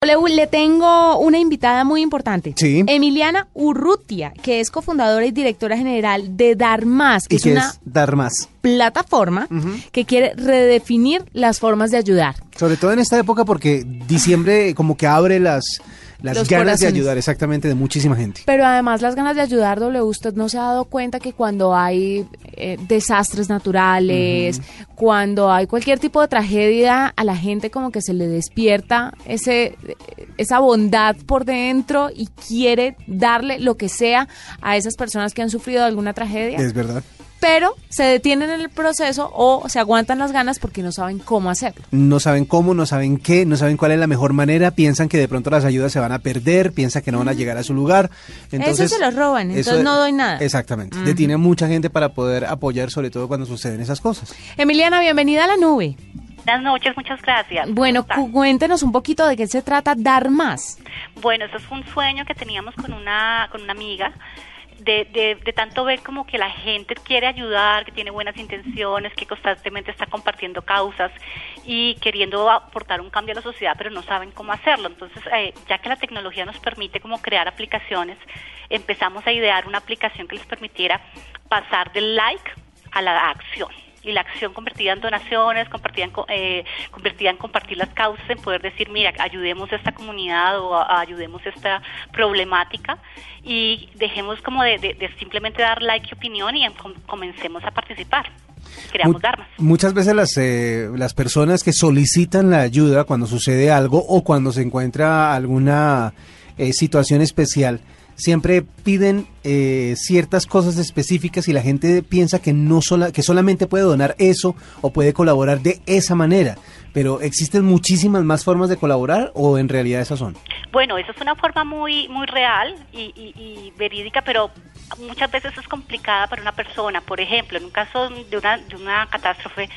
Le, tengo una invitada muy importante. Sí. Emiliana Urrutia, que es cofundadora y directora general de Dar Más, que y es una es dar más. plataforma que quiere redefinir las formas de ayudar. Sobre todo en esta época porque diciembre como que abre las, las Los ganas corazones. de ayudar exactamente de muchísima gente. Pero además las ganas de ayudar, W, usted no se ha dado cuenta que cuando hay eh, desastres naturales, cuando hay cualquier tipo de tragedia, a la gente como que se le despierta ese, esa bondad por dentro y quiere darle lo que sea a esas personas que han sufrido alguna tragedia, Es verdad. Pero se detienen en el proceso o se aguantan las ganas porque no saben cómo hacerlo. No saben cómo, no saben qué, no saben cuál es la mejor manera, piensan que de pronto las ayudas se van a perder, piensan que no van a llegar a su lugar. Entonces, se los roban, entonces no doy nada. Exactamente. Detiene a mucha gente para poder apoyar, sobre todo cuando suceden esas cosas. Emiliana, bienvenida a la nube. Buenas noches, muchas gracias. Bueno, cuéntenos un poquito de qué se trata Dar Más. Bueno, eso es un sueño que teníamos con una, con una amiga. De, de, de tanto ver como que la gente quiere ayudar, que tiene buenas intenciones, que constantemente está compartiendo causas y queriendo aportar un cambio a la sociedad, pero no saben cómo hacerlo. Entonces, eh, ya que la tecnología nos permite como crear aplicaciones, empezamos a idear una aplicación que les permitiera pasar del like a la acción. Y la acción convertida en donaciones, convertida en, eh, convertida en compartir las causas, en poder decir, mira, ayudemos a esta comunidad o a- ayudemos a esta problemática y dejemos como de, de- de simplemente dar like y opinión y em- com- comencemos a participar. Creamos Mu-. Muchas veces las, eh, las personas que solicitan la ayuda cuando sucede algo o cuando se encuentra alguna eh, situación especial, siempre piden eh, ciertas cosas específicas y la gente piensa que no sola, que solamente puede donar eso o puede colaborar de esa manera. Pero existen muchísimas más formas de colaborar o en realidad esas son. Bueno, eso es una forma muy muy real y, y- y verídica, pero muchas veces es complicada para una persona. Por ejemplo, en un caso de una, de una catástrofe,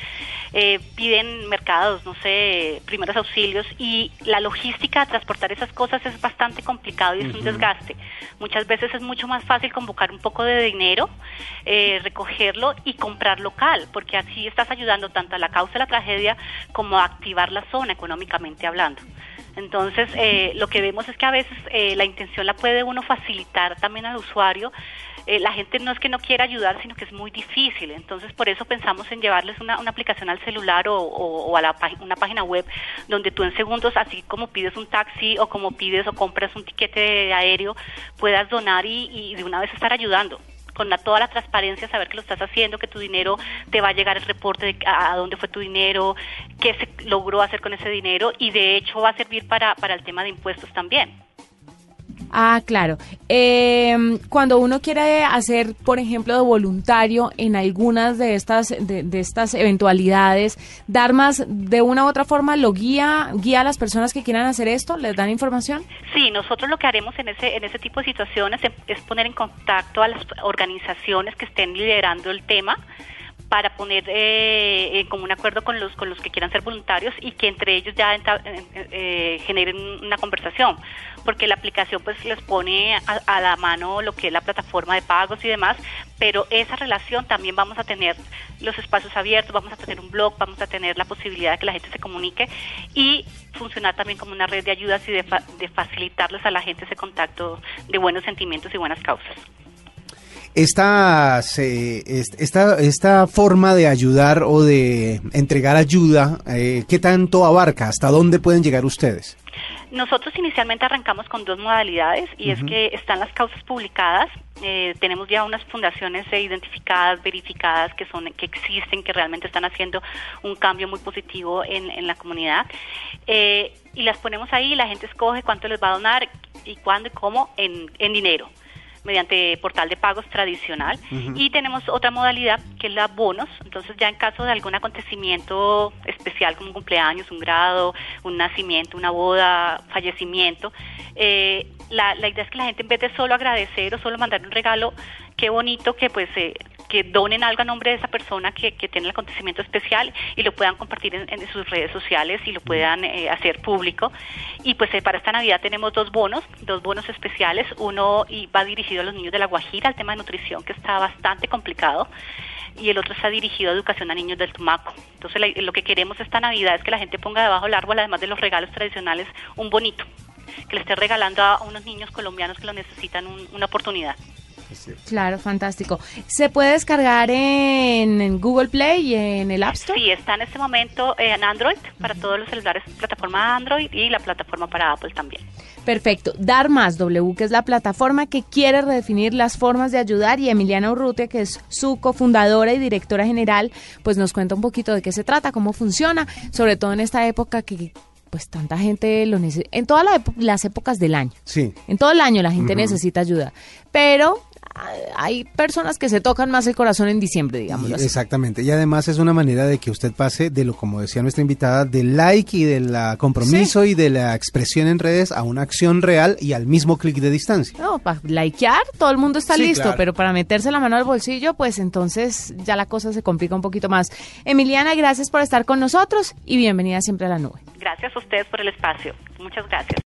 eh, piden mercados, no sé, primeros auxilios y la logística de transportar esas cosas es bastante complicado y es un desgaste. Muchas veces es mucho más fácil convocar un poco de dinero, eh, recogerlo y comprar local, porque así estás ayudando tanto a la causa de la tragedia como a activar la zona económicamente hablando. Entonces, eh, lo que vemos es que a veces eh, la intención la puede uno facilitar también al usuario. Eh, la gente no es que no quiera ayudar, sino que es muy difícil. Entonces, por eso pensamos en llevarles una, una aplicación al celular o, o- o a la una página web donde tú en segundos, así como pides un taxi o como pides o compras un tiquete aéreo, puedas donar y, y de una vez estar ayudando con la- toda la transparencia, saber que lo estás haciendo, que tu dinero te va a llegar el reporte de a, a dónde fue tu dinero, qué se logró hacer con ese dinero y de hecho va a servir para, para el tema de impuestos también. Ah, claro. Eh, cuando uno quiere hacer, por ejemplo, de voluntario en algunas de estas de, estas eventualidades, dar más de una u otra forma lo guía guía a las personas que quieran hacer esto, les dan información. Sí, nosotros lo que haremos en ese, en ese tipo de situaciones es, es poner en contacto a las organizaciones que estén liderando el tema para poner eh, en común acuerdo con los con los que quieran ser voluntarios y que entre ellos ya eh, eh, generen una conversación porque la aplicación pues les pone a, a la mano lo que es la plataforma de pagos y demás pero esa relación también vamos a tener los espacios abiertos vamos a tener un blog vamos a tener la posibilidad de que la gente se comunique y funcionar también como una red de ayudas y de, fa- de facilitarles a la gente ese contacto de buenos sentimientos y buenas causas Estas, eh, est- esta, esta forma de ayudar o de entregar ayuda, eh, ¿qué tanto abarca? ¿Hasta dónde pueden llegar ustedes? Nosotros inicialmente arrancamos con dos modalidades y es que están las causas publicadas. eh, tenemos ya unas fundaciones eh, identificadas, verificadas, que son que existen, que realmente están haciendo un cambio muy positivo en, en la comunidad. Eh, y las ponemos ahí, la gente escoge cuánto les va a donar y cuándo y cómo en, en dinero. Mediante portal de pagos tradicional. Y tenemos otra modalidad que es la bonos. Entonces ya en caso de algún acontecimiento especial como un cumpleaños, un grado, un nacimiento, una boda, fallecimiento, eh, la, la idea es que la gente en vez de solo agradecer o solo mandar un regalo, qué bonito que pues eh, que donen algo a nombre de esa persona que, que tiene el acontecimiento especial y lo puedan compartir en, en sus redes sociales y lo puedan eh, hacer público. Y pues eh, para esta Navidad tenemos dos bonos, dos bonos especiales. Uno y va dirigido a los niños de La Guajira, al tema de nutrición que está bastante complicado y el otro está dirigido a educación a niños del Tumaco. Entonces la- lo que queremos esta Navidad es que la gente ponga debajo del árbol, además de los regalos tradicionales, un bonito, que le esté regalando a unos niños colombianos que lo necesitan un- una oportunidad. Claro, fantástico. ¿Se puede descargar en, en Google Play y en el App Store? Sí, está en este momento en Android, para todos los celulares, plataforma Android y la plataforma para Apple también. Perfecto. Dar más W, que es la plataforma que quiere redefinir las formas de ayudar y Emiliana Urrutia, que es su cofundadora y directora general, pues nos cuenta un poquito de qué se trata, cómo funciona, sobre todo en esta época que pues tanta gente lo necesita, en todas la las épocas del año. Sí. En todo el año la gente necesita ayuda, pero hay personas que se tocan más el corazón en diciembre, digámoslo así. Exactamente. Y además es una manera de que usted pase de lo, como decía nuestra invitada, del like y del ah, compromiso y de la expresión en redes a una acción real y al mismo clic de distancia. No, para likear todo el mundo está Sí, listo, claro. pero para meterse la mano al bolsillo, pues entonces ya la cosa se complica un poquito más. Emiliana, gracias por estar con nosotros y bienvenida siempre a la nube. Gracias a ustedes por el espacio. Muchas gracias.